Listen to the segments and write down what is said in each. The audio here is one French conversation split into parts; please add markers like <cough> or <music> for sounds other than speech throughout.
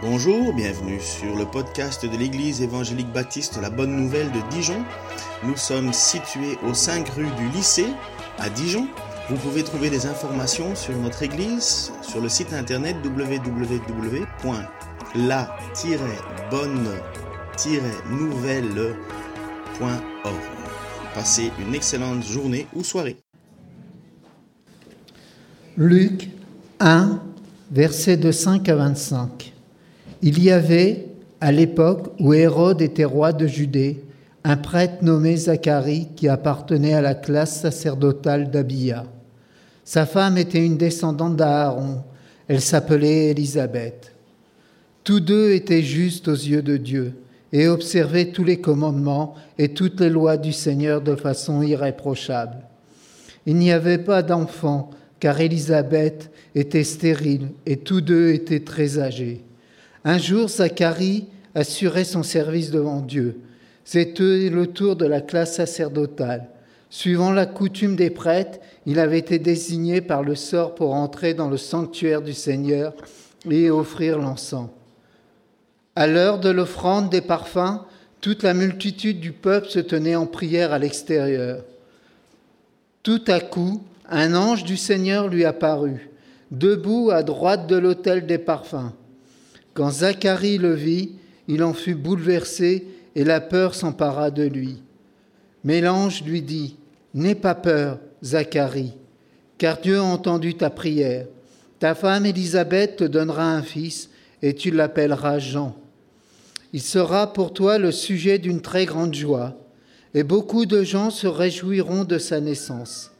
Bonjour, bienvenue sur le podcast de l'Église évangélique baptiste La Bonne Nouvelle de Dijon. Nous sommes situés au 5 rue du lycée à Dijon. Vous pouvez trouver des informations sur notre Église sur le site internet www.la-bonne-nouvelle.org. Passez une excellente journée ou soirée. Luc 1, versets de 5 à 25. Il y avait, à l'époque où Hérode était roi de Judée, un prêtre nommé Zacharie qui appartenait à la classe sacerdotale d'Abia. Sa femme était une descendante d'Aaron. Elle s'appelait Élisabeth. Tous deux étaient justes aux yeux de Dieu et observaient tous les commandements et toutes les lois du Seigneur de façon irréprochable. Il n'y avait pas d'enfant car Élisabeth était stérile et tous deux étaient très âgés. Un jour, Zacharie assurait son service devant Dieu. C'était le tour de la classe sacerdotale. Suivant la coutume des prêtres, il avait été désigné par le sort pour entrer dans le sanctuaire du Seigneur et offrir l'encens. À l'heure de l'offrande des parfums, toute la multitude du peuple se tenait en prière à l'extérieur. Tout à coup, un ange du Seigneur lui apparut, debout à droite de l'autel des parfums. Quand Zacharie le vit, il en fut bouleversé et la peur s'empara de lui. Mais l'ange lui dit, N'aie pas peur, Zacharie, car Dieu a entendu ta prière. Ta femme Élisabeth te donnera un fils et tu l'appelleras Jean. Il sera pour toi le sujet d'une très grande joie, et beaucoup de gens se réjouiront de sa naissance.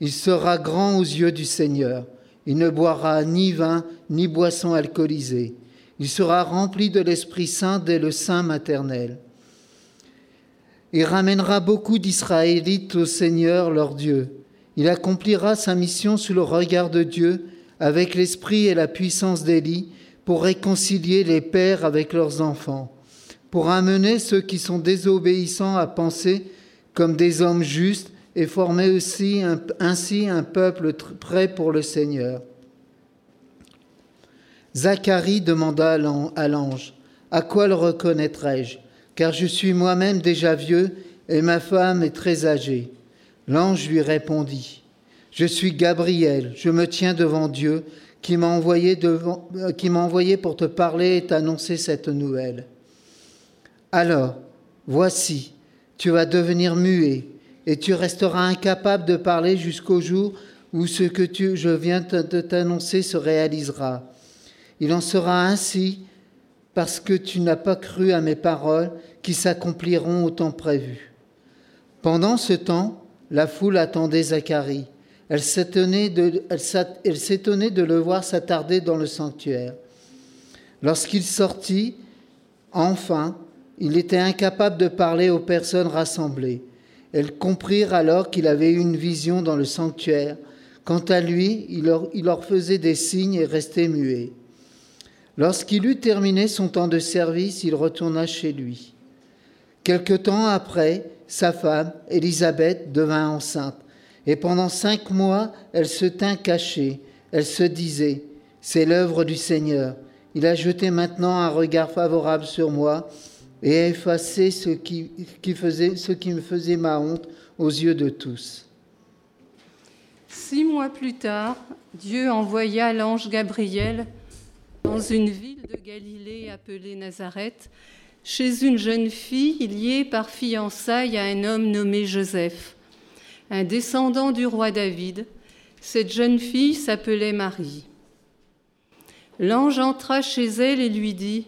Il sera grand aux yeux du Seigneur. Il ne boira ni vin ni boisson alcoolisée il sera rempli de l'Esprit Saint dès le sein maternel. Il ramènera beaucoup d'Israélites au Seigneur leur Dieu. Il accomplira sa mission sous le regard de Dieu avec l'esprit et la puissance d'Élie pour réconcilier les pères avec leurs enfants, pour amener ceux qui sont désobéissants à penser comme des hommes justes et former aussi ainsi un peuple prêt pour le Seigneur. Zacharie demanda à l'ange, À quoi le reconnaîtrai-je? Car je suis moi-même déjà vieux et ma femme est très âgée. L'ange lui répondit, Je suis Gabriel, je me tiens devant Dieu qui m'a envoyé, euh, pour te parler et t'annoncer cette nouvelle. Alors, voici, tu vas devenir muet et tu resteras incapable de parler jusqu'au jour où ce que je viens de t'annoncer se réalisera. Il en sera ainsi parce que tu n'as pas cru à mes paroles qui s'accompliront au temps prévu. Pendant ce temps, la foule attendait Zacharie. Elle s'étonnait de, le voir s'attarder dans le sanctuaire. Lorsqu'il sortit, enfin, il était incapable de parler aux personnes rassemblées. Elles comprirent alors qu'il avait eu une vision dans le sanctuaire. Quant à lui, il leur faisait des signes et restait muet. Lorsqu'il eut terminé son temps de service, il retourna chez lui. Quelque temps après, sa femme, Élisabeth, devint enceinte, et pendant cinq mois, elle se tint cachée. Elle se disait, c'est l'œuvre du Seigneur. Il a jeté maintenant un regard favorable sur moi et a effacé ce qui, ce qui me faisait ma honte aux yeux de tous. Six mois plus tard, Dieu envoya l'ange Gabriel dans une ville de Galilée appelée Nazareth, chez une jeune fille liée par fiançailles à un homme nommé Joseph, un descendant du roi David. Cette jeune fille s'appelait Marie. L'ange entra chez elle et lui dit,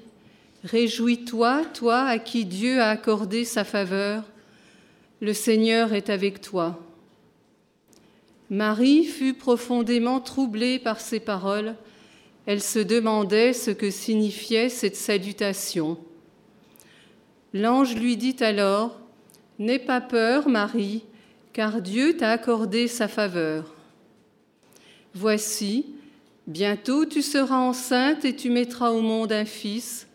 Réjouis-toi, toi à qui Dieu a accordé sa faveur, le Seigneur est avec toi. Marie fut profondément troublée par ces paroles elle se demandait ce que signifiait cette salutation. L'ange lui dit alors, N'aie pas peur, Marie, car Dieu t'a accordé sa faveur. Voici, bientôt tu seras enceinte et tu mettras au monde un fils,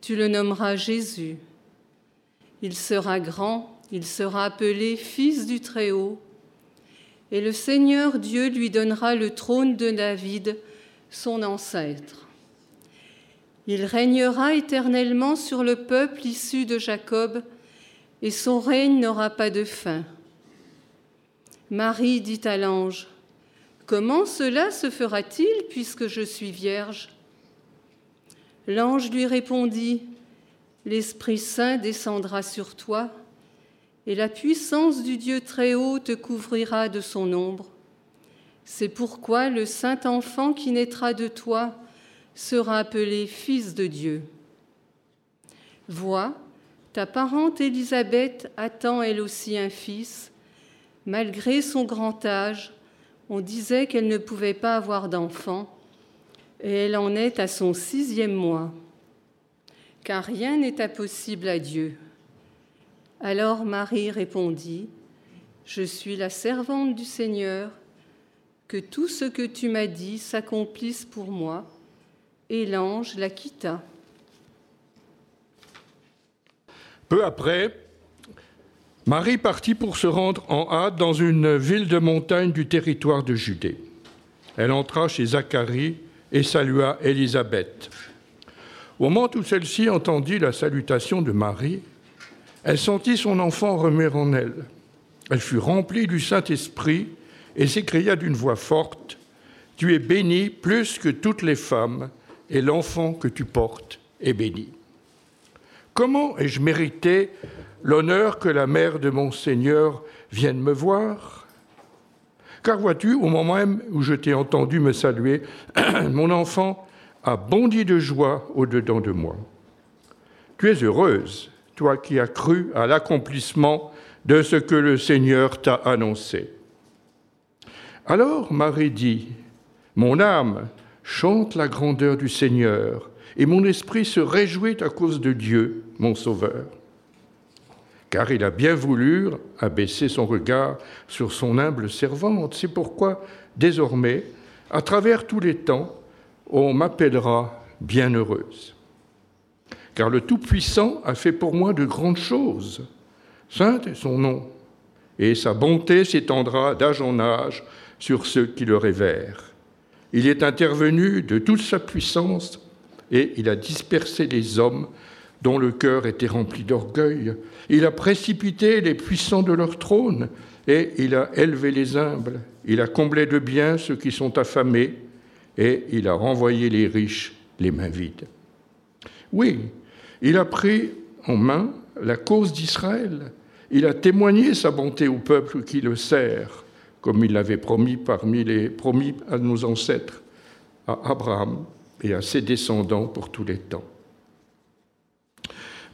tu le nommeras Jésus. Il sera grand, il sera appelé Fils du Très-Haut, et le Seigneur Dieu lui donnera le trône de David, son ancêtre. Il régnera éternellement sur le peuple issu de Jacob, et son règne n'aura pas de fin. Marie dit à l'ange, Comment cela se fera-t-il puisque je suis vierge? L'ange lui répondit, L'Esprit Saint descendra sur toi, et la puissance du Dieu très haut te couvrira de son ombre. C'est pourquoi le saint enfant qui naîtra de toi sera appelé Fils de Dieu. Vois, ta parente Élisabeth attend elle aussi un fils. Malgré son grand âge, on disait qu'elle ne pouvait pas avoir d'enfant, et elle en est à son sixième mois. Car rien n'est impossible à Dieu. Alors Marie répondit, Je suis la servante du Seigneur, que tout ce que tu m'as dit s'accomplisse pour moi. Et l'ange la quitta. Peu après, Marie partit pour se rendre en hâte dans une ville de montagne du territoire de Judée. Elle entra chez Zacharie et salua Élisabeth. Au moment où celle-ci entendit la salutation de Marie, elle sentit son enfant remuer en elle. Elle fut remplie du Saint-Esprit et s'écria d'une voix forte, Tu es bénie plus que toutes les femmes, et l'enfant que tu portes est béni. Comment ai-je mérité l'honneur que la mère de mon Seigneur vienne me voir? Car vois-tu, au moment même où je t'ai entendu me saluer, <clears throat> mon enfant a bondi de joie au-dedans de moi. Tu es heureuse, toi qui as cru à l'accomplissement de ce que le Seigneur t'a annoncé. Alors Marie dit, Mon âme chante la grandeur du Seigneur, et mon esprit se réjouit à cause de Dieu, mon Sauveur car il a bien voulu abaisser son regard sur son humble servante. C'est pourquoi, désormais, à travers tous les temps, on m'appellera bienheureuse. Car le Tout-Puissant a fait pour moi de grandes choses. Sainte est son nom, et sa bonté s'étendra d'âge en âge sur ceux qui le révèrent. Il est intervenu de toute sa puissance, et il a dispersé les hommes dont le cœur était rempli d'orgueil. Il a précipité les puissants de leur trône et il a élevé les humbles. Il a comblé de biens ceux qui sont affamés et il a renvoyé les riches les mains vides. Oui, il a pris en main la cause d'Israël. Il a témoigné sa bonté au peuple qui le sert, comme il l'avait promis parmi les promis à nos ancêtres, à Abraham et à ses descendants pour tous les temps.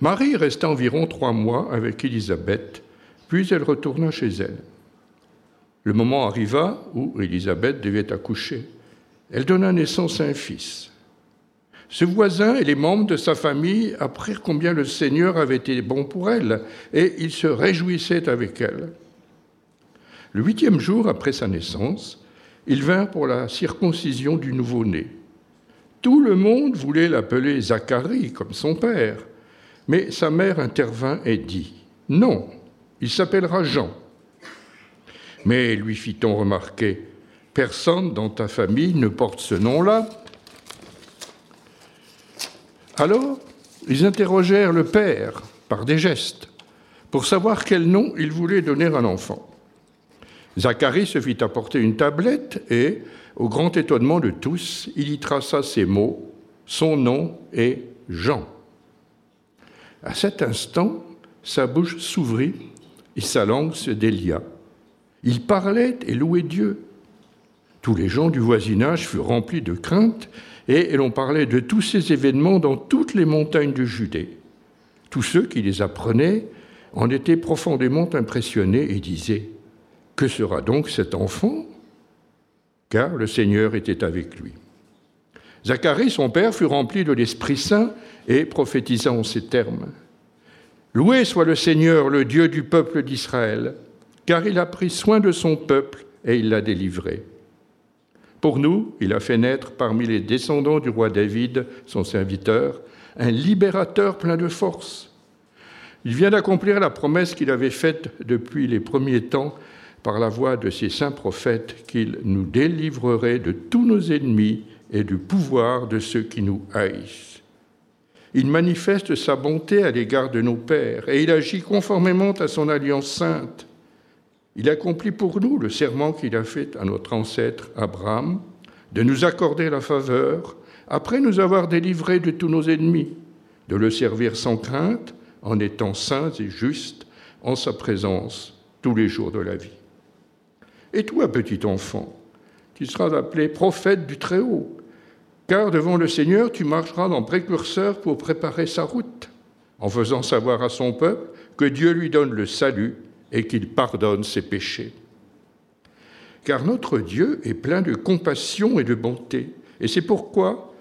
Marie resta environ trois mois avec Élisabeth, puis elle retourna chez elle. Le moment arriva où Élisabeth devait accoucher. Elle donna naissance à un fils. Ce voisin et les membres de sa famille apprirent combien le Seigneur avait été bon pour elle, et ils se réjouissaient avec elle. Le huitième jour après sa naissance, ils vinrent pour la circoncision du nouveau-né. Tout le monde voulait l'appeler Zacharie, comme son père, mais sa mère intervint et dit Non, il s'appellera Jean. Mais lui fit-on remarquer Personne dans ta famille ne porte ce nom-là. Alors, ils interrogèrent le père par des gestes pour savoir quel nom il voulait donner à l'enfant. Zacharie se fit apporter une tablette et, au grand étonnement de tous, il y traça ces mots Son nom est Jean. À cet instant, sa bouche s'ouvrit et sa langue se délia. Il parlait et louait Dieu. Tous les gens du voisinage furent remplis de crainte et l'on parlait de tous ces événements dans toutes les montagnes de Judée. Tous ceux qui les apprenaient en étaient profondément impressionnés et disaient Que sera donc cet enfant Car le Seigneur était avec lui. Zacharie, son père, fut rempli de l'Esprit Saint et prophétisa en ces termes. Loué soit le Seigneur, le Dieu du peuple d'Israël, car il a pris soin de son peuple et il l'a délivré. Pour nous, il a fait naître parmi les descendants du roi David, son serviteur, un libérateur plein de force. Il vient d'accomplir la promesse qu'il avait faite depuis les premiers temps par la voix de ses saints prophètes qu'il nous délivrerait de tous nos ennemis et du pouvoir de ceux qui nous haïssent. il manifeste sa bonté à l'égard de nos pères et il agit conformément à son alliance sainte. Il accomplit pour nous le serment qu'il a fait à notre ancêtre Abraham de nous accorder la faveur après nous avoir délivrés de tous nos ennemis, de le servir sans crainte en étant saints et justes en sa présence tous les jours de la vie. Et toi, petit enfant, tu seras appelé prophète du Très-Haut car devant le Seigneur, tu marcheras en précurseur pour préparer sa route, en faisant savoir à son peuple que Dieu lui donne le salut et qu'il pardonne ses péchés. Car notre Dieu est plein de compassion et de bonté, et c'est pourquoi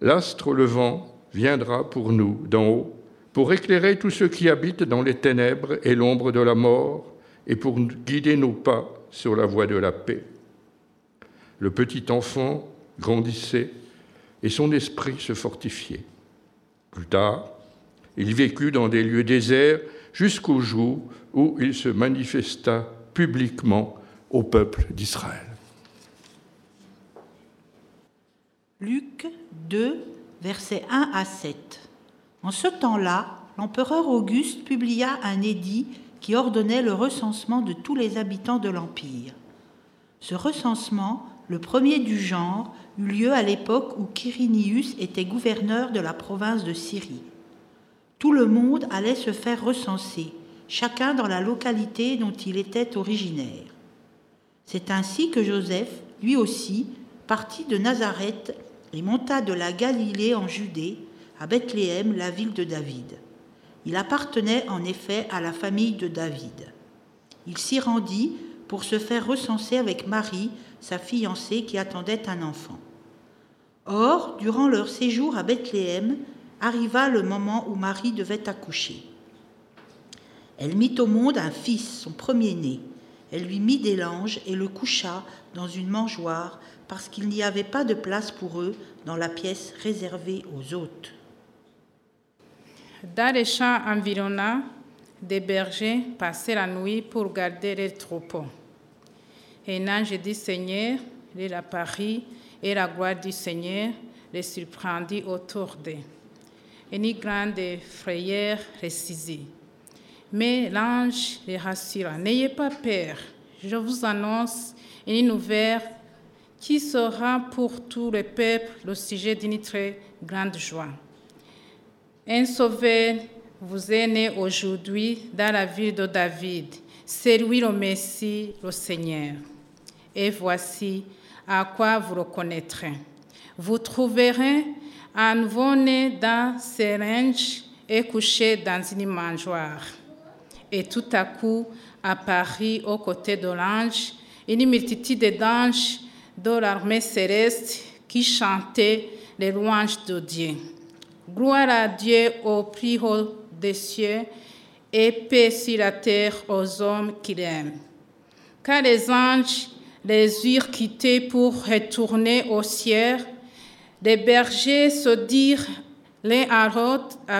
l'astre levant viendra pour nous d'en haut, pour éclairer tous ceux qui habitent dans les ténèbres et l'ombre de la mort, et pour guider nos pas sur la voie de la paix. Le petit enfant grandissait et son esprit se fortifiait. Plus tard, il vécut dans des lieux déserts jusqu'au jour où il se manifesta publiquement au peuple d'Israël. Luc 2, versets 1 à 7. En ce temps-là, l'empereur Auguste publia un édit qui ordonnait le recensement de tous les habitants de l'Empire. Ce recensement, le premier du genre, eut lieu à l'époque où Quirinius était gouverneur de la province de Syrie. Tout le monde allait se faire recenser, chacun dans la localité dont il était originaire. C'est ainsi que Joseph, lui aussi, partit de Nazareth et monta de la Galilée en Judée, à Bethléem, la ville de David. Il appartenait en effet à la famille de David. Il s'y rendit pour se faire recenser avec Marie, sa fiancée, qui attendait un enfant. Or, durant leur séjour à Bethléem, arriva le moment où Marie devait accoucher. Elle mit au monde un fils, son premier-né. Elle lui mit des langes et le coucha dans une mangeoire parce qu'il n'y avait pas de place pour eux dans la pièce réservée aux hôtes. Dans les champs environnants, des bergers passaient la nuit pour garder les troupeaux. Un ange du Seigneur leur apparut et la gloire du Seigneur les surprendit autour d'eux. Une grande frayeur les saisit. Mais l'ange les rassura, N'ayez pas peur, je vous annonce une nouvelle qui sera pour tout le peuple le sujet d'une très grande joie. Un sauveur vous est né aujourd'hui dans la ville de David, c'est lui le Messie, le Seigneur. Et voici, à quoi vous reconnaîtrez. Vous trouverez un nouveau-né dans ses ranges et couché dans une mangeoire. Et tout à coup apparut aux côtés de l'ange une multitude d'anges de l'armée céleste qui chantaient les louanges de Dieu. Gloire à Dieu au plus haut des cieux et paix sur la terre aux hommes qu'il aime. Car les anges les eurent quittés pour retourner au ciel. Les bergers se dirent l'un à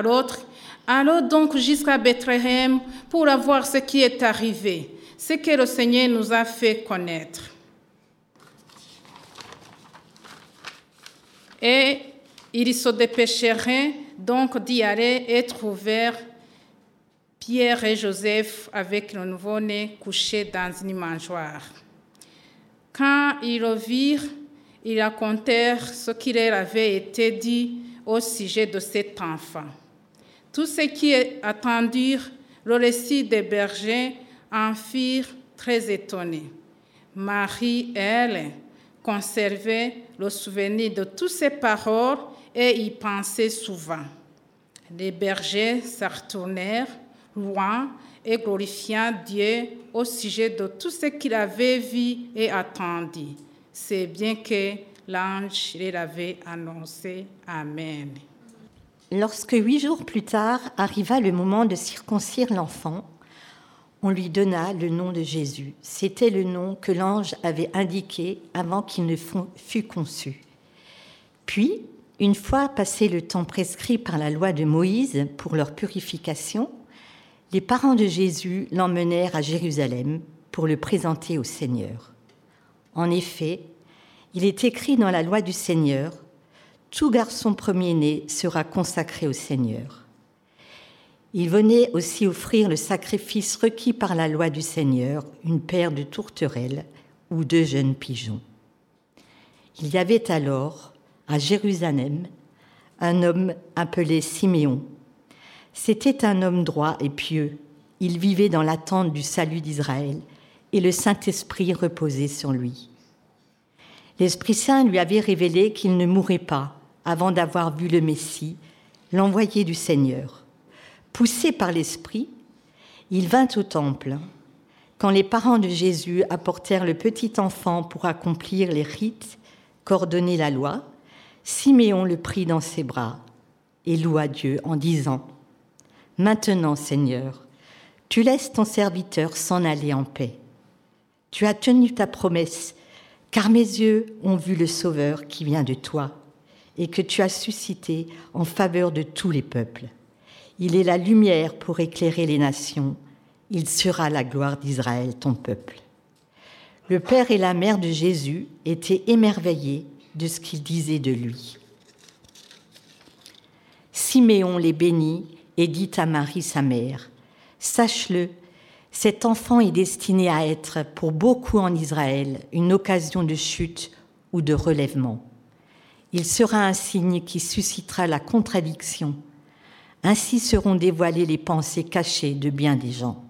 l'autre, allons donc jusqu'à Bethléem pour voir ce qui est arrivé, ce que le Seigneur nous a fait connaître. Et ils se dépêcheraient donc d'y aller et trouvèrent Pierre et Joseph avec le nouveau-né couché dans une mangeoire. Quand ils le virent, ils racontèrent ce qui leur avait été dit au sujet de cet enfant. Tous ceux qui attendirent le récit des bergers en firent très étonnés. Marie, elle, conservait le souvenir de toutes ces paroles et y pensait souvent. Les bergers se retournèrent loin et glorifiant Dieu au sujet de tout ce qu'il avait vu et attendu. C'est bien que l'ange l'avait annoncé. Amen. Lorsque huit jours plus tard arriva le moment de circoncire l'enfant, on lui donna le nom de Jésus. C'était le nom que l'ange avait indiqué avant qu'il ne fût conçu. Puis, une fois passé le temps prescrit par la loi de Moïse pour leur purification, les parents de Jésus l'emmenèrent à Jérusalem pour le présenter au Seigneur. En effet, il est écrit dans la loi du Seigneur, tout garçon premier-né sera consacré au Seigneur. Il venait aussi offrir le sacrifice requis par la loi du Seigneur, une paire de tourterelles ou deux jeunes pigeons. Il y avait alors, à Jérusalem, un homme appelé Siméon. C'était un homme droit et pieux. Il vivait dans l'attente du salut d'Israël et le Saint-Esprit reposait sur lui. L'Esprit Saint lui avait révélé qu'il ne mourrait pas avant d'avoir vu le Messie, l'envoyé du Seigneur. Poussé par l'Esprit, il vint au temple. Quand les parents de Jésus apportèrent le petit enfant pour accomplir les rites qu'ordonnait la loi, Siméon le prit dans ses bras et loua Dieu en disant Maintenant, Seigneur, tu laisses ton serviteur s'en aller en paix. Tu as tenu ta promesse, car mes yeux ont vu le Sauveur qui vient de toi et que tu as suscité en faveur de tous les peuples. Il est la lumière pour éclairer les nations. Il sera la gloire d'Israël, ton peuple. Le père et la mère de Jésus étaient émerveillés de ce qu'il disait de lui. Siméon les bénit et dit à Marie sa mère, Sache-le, cet enfant est destiné à être pour beaucoup en Israël une occasion de chute ou de relèvement. Il sera un signe qui suscitera la contradiction. Ainsi seront dévoilées les pensées cachées de bien des gens.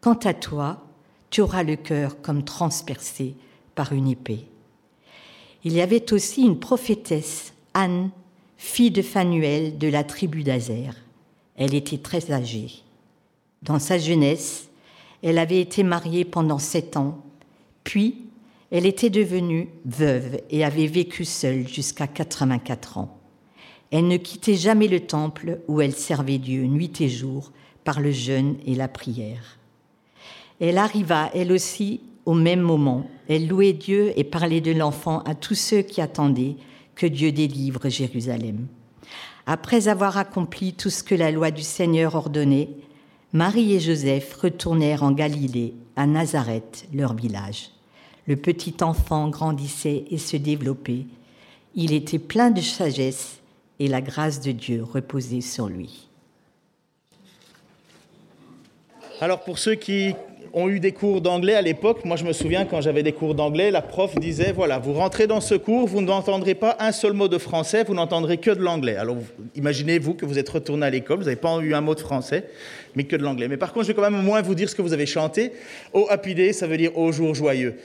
Quant à toi, tu auras le cœur comme transpercé par une épée. Il y avait aussi une prophétesse, Anne, fille de Phanuel de la tribu d'Azer. Elle était très âgée. Dans sa jeunesse, elle avait été mariée pendant sept ans, puis elle était devenue veuve et avait vécu seule jusqu'à 84 ans. Elle ne quittait jamais le temple où elle servait Dieu nuit et jour par le jeûne et la prière. Elle arriva, elle aussi, au même moment. Elle louait Dieu et parlait de l'enfant à tous ceux qui attendaient que Dieu délivre Jérusalem. Après avoir accompli tout ce que la loi du Seigneur ordonnait, Marie et Joseph retournèrent en Galilée, à Nazareth, leur village. Le petit enfant grandissait et se développait. Il était plein de sagesse et la grâce de Dieu reposait sur lui. Alors pour ceux qui ont eu des cours d'anglais à l'époque, moi je me souviens quand j'avais des cours d'anglais, la prof disait, voilà, vous rentrez dans ce cours, vous n'entendrez pas un seul mot de français, vous n'entendrez que de l'anglais. Alors imaginez-vous que vous êtes retourné à l'école, vous n'avez pas eu un mot de français, mais que de l'anglais. Mais par contre, je vais quand même au moins vous dire ce que vous avez chanté. Au Happy Day, ça veut dire au jour joyeux.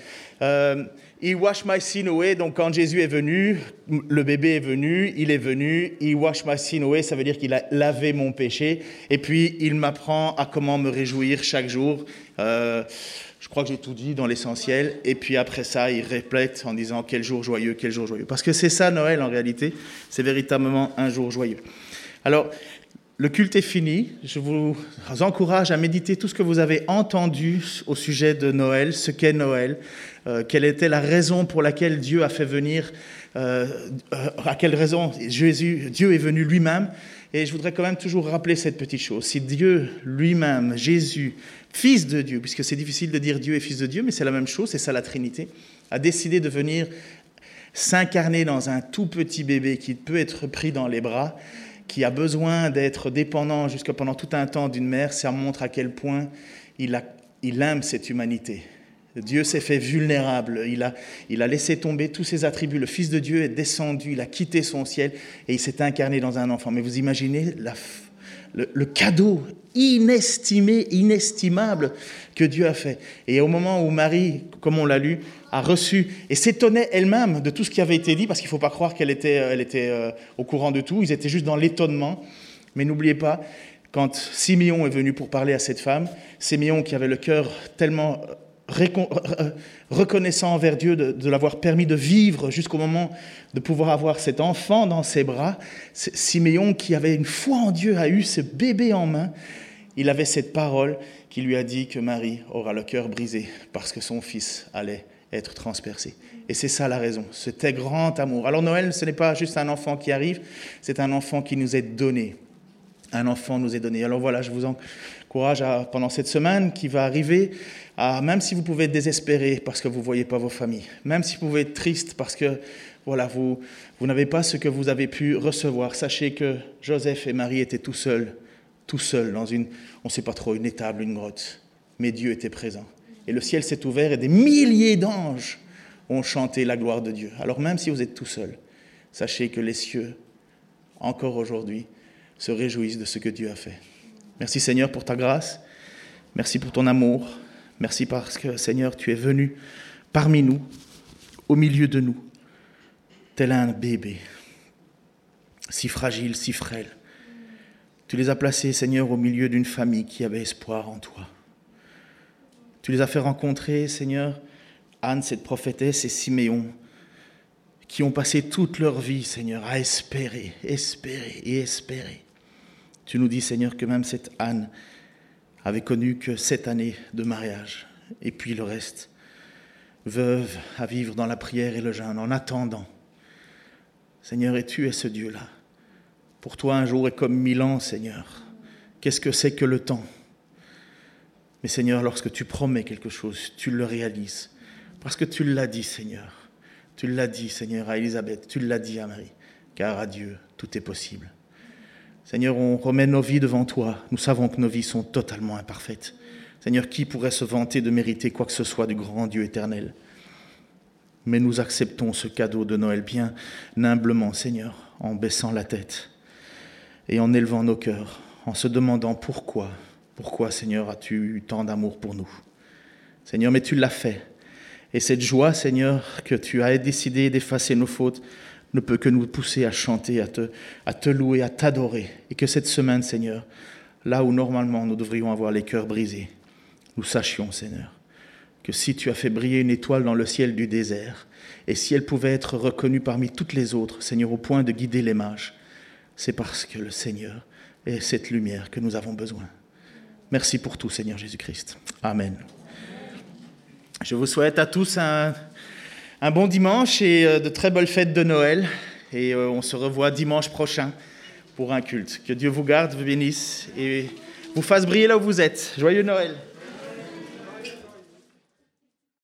Euh, He wash my sin away. Donc, quand Jésus est venu, le bébé est venu, il est venu. He wash my sin away. Ça veut dire qu'il a lavé mon péché. Et puis, il m'apprend à comment me réjouir chaque jour. Euh, je crois que j'ai tout dit dans l'essentiel. Et puis après ça, il répète en disant quel jour joyeux, quel jour joyeux. Parce que c'est ça Noël en réalité. C'est véritablement un jour joyeux. Alors, le culte est fini. Je vous encourage à méditer tout ce que vous avez entendu au sujet de Noël, ce qu'est Noël, euh, quelle était la raison pour laquelle Dieu a fait venir, euh, à quelle raison Jésus, Dieu est venu lui-même. Et je voudrais quand même toujours rappeler cette petite chose. Si Dieu lui-même, Jésus, fils de Dieu, puisque c'est difficile de dire Dieu est fils de Dieu, mais c'est la même chose, c'est ça la Trinité, a décidé de venir s'incarner dans un tout petit bébé qui peut être pris dans les bras, qui a besoin d'être dépendant jusqu'à pendant tout un temps d'une mère, ça montre à quel point il, il aime cette humanité. Dieu s'est fait vulnérable, il a, il a laissé tomber tous ses attributs. Le Fils de Dieu est descendu, il a quitté son ciel et il s'est incarné dans un enfant. Mais vous imaginez le, cadeau inestimé, inestimable que Dieu a fait. Et au moment où Marie, comme on l'a lu, a reçu et s'étonnait elle-même de tout ce qui avait été dit, parce qu'il ne faut pas croire qu'elle était, elle était euh, au courant de tout, ils étaient juste dans l'étonnement. Mais n'oubliez pas, quand Simeon est venu pour parler à cette femme, Simeon qui avait le cœur tellement reconnaissant envers Dieu de, l'avoir permis de vivre jusqu'au moment de pouvoir avoir cet enfant dans ses bras, Siméon qui avait une foi en Dieu a eu ce bébé en main, il avait cette parole qui lui a dit que Marie aura le cœur brisé parce que son fils allait être transpercé. Et c'est ça la raison, c'était grand amour. Alors Noël, ce n'est pas juste un enfant qui arrive, c'est un enfant qui nous est donné. Un enfant nous est donné. Alors voilà, je vous encourage à, pendant cette semaine qui va arriver, même si vous pouvez être désespéré parce que vous ne voyez pas vos familles, même si vous pouvez être triste parce que voilà, vous, vous n'avez pas ce que vous avez pu recevoir. Sachez que Joseph et Marie étaient tout seuls, tout seuls dans une, on ne sait pas trop, une étable, une grotte. Mais Dieu était présent. Et le ciel s'est ouvert et des milliers d'anges ont chanté la gloire de Dieu. Alors même si vous êtes tout seul, sachez que les cieux, encore aujourd'hui, se réjouissent de ce que Dieu a fait. Merci Seigneur pour ta grâce. Merci pour ton amour. Merci parce que Seigneur, tu es venu parmi nous, au milieu de nous, tel un bébé, si fragile, si frêle. Tu les as placés, Seigneur, au milieu d'une famille qui avait espoir en toi. Tu les as fait rencontrer, Seigneur, Anne, cette prophétesse, et Siméon, qui ont passé toute leur vie, Seigneur, à espérer, espérer et espérer. Tu nous dis, Seigneur, que même cette Anne avait connu que sept années de mariage, et puis le reste, veuve à vivre dans la prière et le jeûne, en attendant. Seigneur, et tu es ce Dieu-là. Pour toi, un jour est comme mille ans, Seigneur. Qu'est-ce que c'est que le temps? Mais Seigneur, lorsque tu promets quelque chose, tu le réalises. Parce que tu l'as dit, Seigneur. Tu l'as dit, Seigneur, à Élisabeth. Tu l'as dit à Marie. Car à Dieu, tout est possible. Seigneur, on remet nos vies devant toi. Nous savons que nos vies sont totalement imparfaites. Seigneur, qui pourrait se vanter de mériter quoi que ce soit du grand Dieu éternel? Mais nous acceptons ce cadeau de Noël bien humblement, Seigneur, en baissant la tête et en élevant nos cœurs, en se demandant pourquoi, pourquoi, Seigneur, as-tu eu tant d'amour pour nous? Seigneur, mais tu l'as fait. Et cette joie, Seigneur, que tu as décidé d'effacer nos fautes, ne peut que nous pousser à chanter, à te, louer, à t'adorer. Et que cette semaine, Seigneur, là où normalement nous devrions avoir les cœurs brisés, nous sachions, Seigneur, que si tu as fait briller une étoile dans le ciel du désert, et si elle pouvait être reconnue parmi toutes les autres, Seigneur, au point de guider les mages, c'est parce que le Seigneur est cette lumière que nous avons besoin. Merci pour tout, Seigneur Jésus-Christ. Amen. Je vous souhaite à tous un, un bon dimanche et euh, de très belles fêtes de Noël. Et euh, on se revoit dimanche prochain pour un culte. Que Dieu vous garde, vous bénisse et vous fasse briller là où vous êtes. Joyeux Noël.